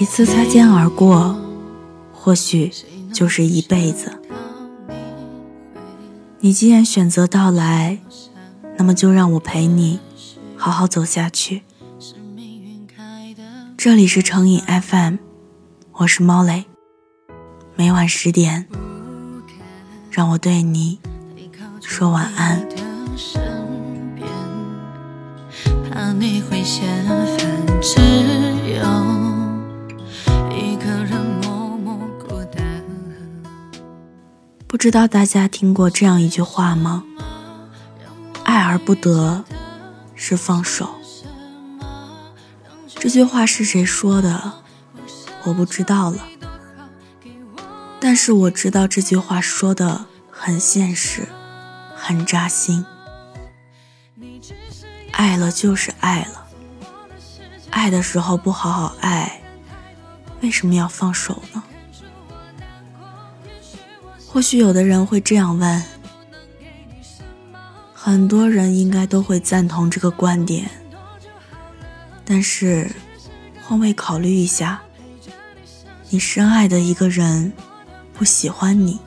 一次擦肩而过，或许就是一辈子。你既然选择到来，那么就让我陪你好好走下去。这里是成瘾 FM，我是猫雷。每晚十点，让我对你说晚安。怕你会嫌烦，只有。不知道大家听过这样一句话吗？爱而不得是放手。这句话是谁说的？我不知道了。但是我知道这句话说的很现实，很扎心。爱了就是爱了，爱的时候不好好爱，为什么要放手呢？或许有的人会这样问，很多人应该都会赞同这个观点。但是，换位考虑一下，你深爱的一个人不喜欢你，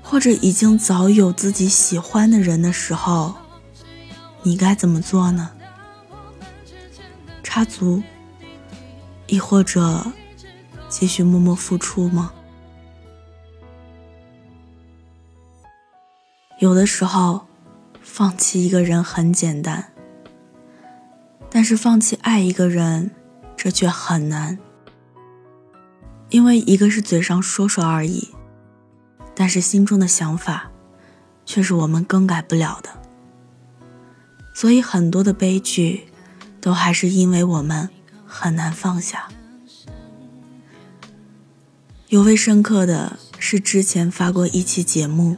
或者已经早有自己喜欢的人的时候，你该怎么做呢？插足，亦或者继续默默付出吗？有的时候，放弃一个人很简单，但是放弃爱一个人，这却很难。因为一个是嘴上说说而已，但是心中的想法，却是我们更改不了的。所以很多的悲剧，都还是因为我们很难放下。尤为深刻的是，之前发过一期节目。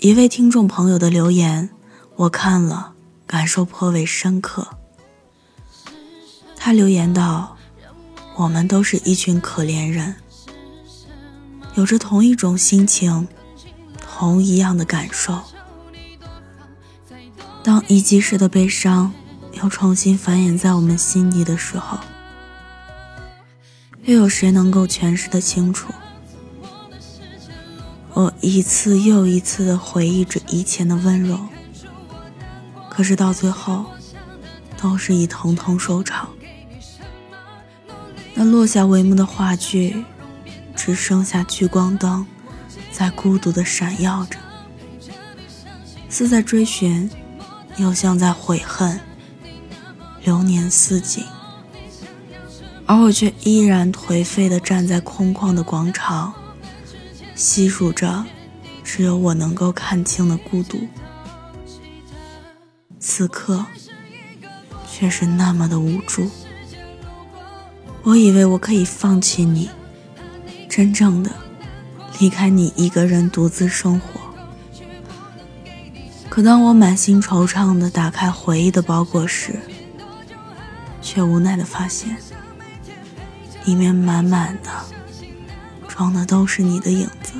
一位听众朋友的留言，我看了，感受颇为深刻。他留言道：“我们都是一群可怜人，有着同一种心情，同一样的感受。当一记时的悲伤又重新繁衍在我们心底的时候，又有谁能够诠释的清楚？”我一次又一次的回忆着以前的温柔，可是到最后，都是以疼痛收场。那落下帷幕的话剧，只剩下聚光灯，在孤独的闪耀着，似在追寻，又像在悔恨。流年似锦，而我却依然颓废的站在空旷的广场。细数着，只有我能够看清的孤独。此刻，却是那么的无助。我以为我可以放弃你，真正的离开你一个人独自生活。可当我满心惆怅的打开回忆的包裹时，却无奈的发现，里面满满的。装的都是你的影子，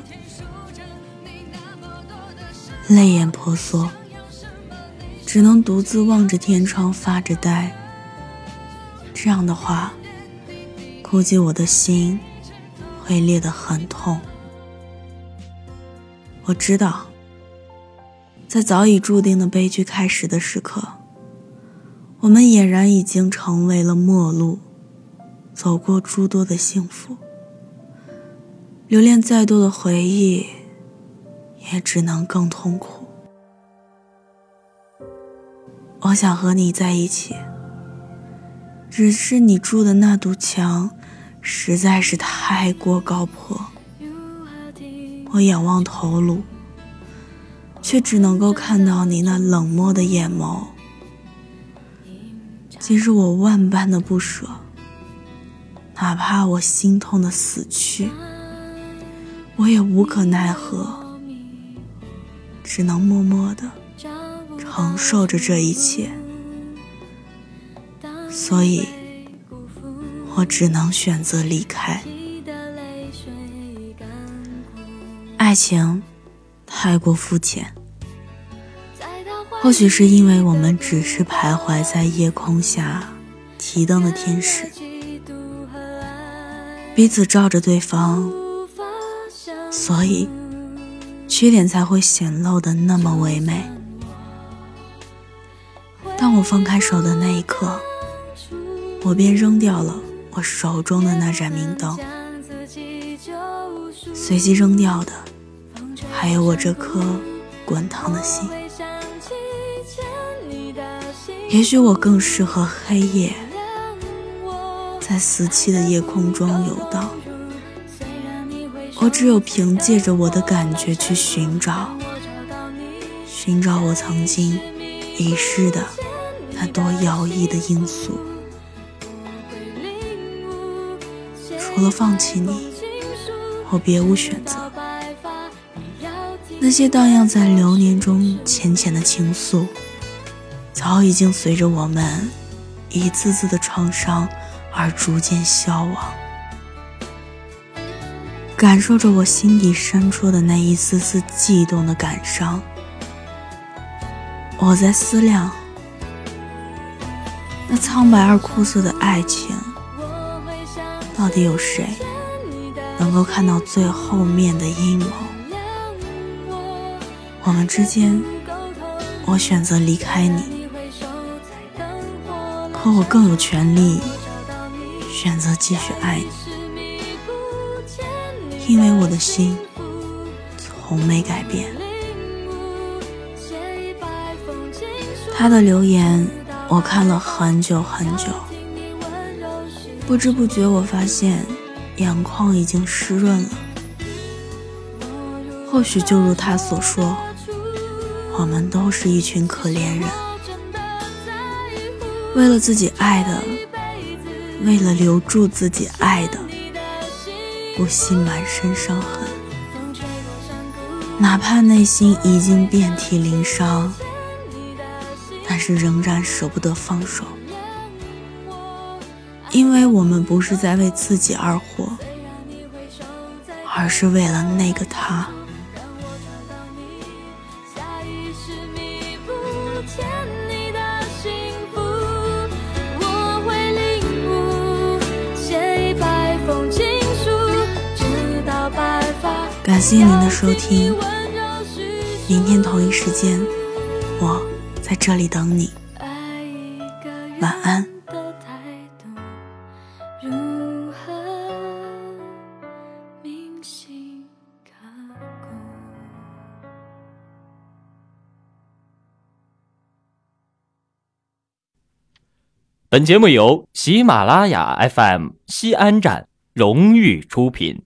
泪眼婆娑，只能独自望着天窗发着呆。这样的话，估计我的心会裂得很痛。我知道，在早已注定的悲剧开始的时刻，我们俨然已经成为了陌路，走过诸多的幸福。留恋再多的回忆，也只能更痛苦。我想和你在一起，只是你住的那堵墙实在是太过高坡。我仰望头颅，却只能够看到你那冷漠的眼眸。即使我万般的不舍，哪怕我心痛的死去。我也无可奈何，只能默默的承受着这一切，所以，我只能选择离开。爱情太过肤浅，或许是因为我们只是徘徊在夜空下提灯的天使，彼此照着对方，所以缺点才会显露的那么唯美。当我放开手的那一刻，我便扔掉了我手中的那盏明灯，随即扔掉的还有我这颗滚烫的心。也许我更适合黑夜。在死寂的夜空中游荡，我只有凭借着我的感觉去寻找，寻找我曾经遗失的那多摇曳的因素。除了放弃你，我别无选择。那些荡漾在流年中浅浅的情愫，早已经随着我们一次次的创伤。而逐渐消亡，感受着我心底深处的那一丝丝悸动的感伤。我在思量，那苍白而枯涩的爱情，到底有谁能够看到最后面的阴谋？我们之间，我选择离开你，可我更有权利。选择继续爱你，因为我的心从没改变。他的留言我看了很久很久，不知不觉我发现眼眶已经湿润了。或许就如他所说，我们都是一群可怜人，为了自己爱的。为了留住自己爱的，不惜满身伤痕，哪怕内心已经遍体鳞伤，但是仍然舍不得放手，因为我们不是在为自己而活，而是为了那个他。感谢您的收听，明天同一时间，我在这里等你。晚安。本节目由喜马拉雅 FM 西安站荣誉出品。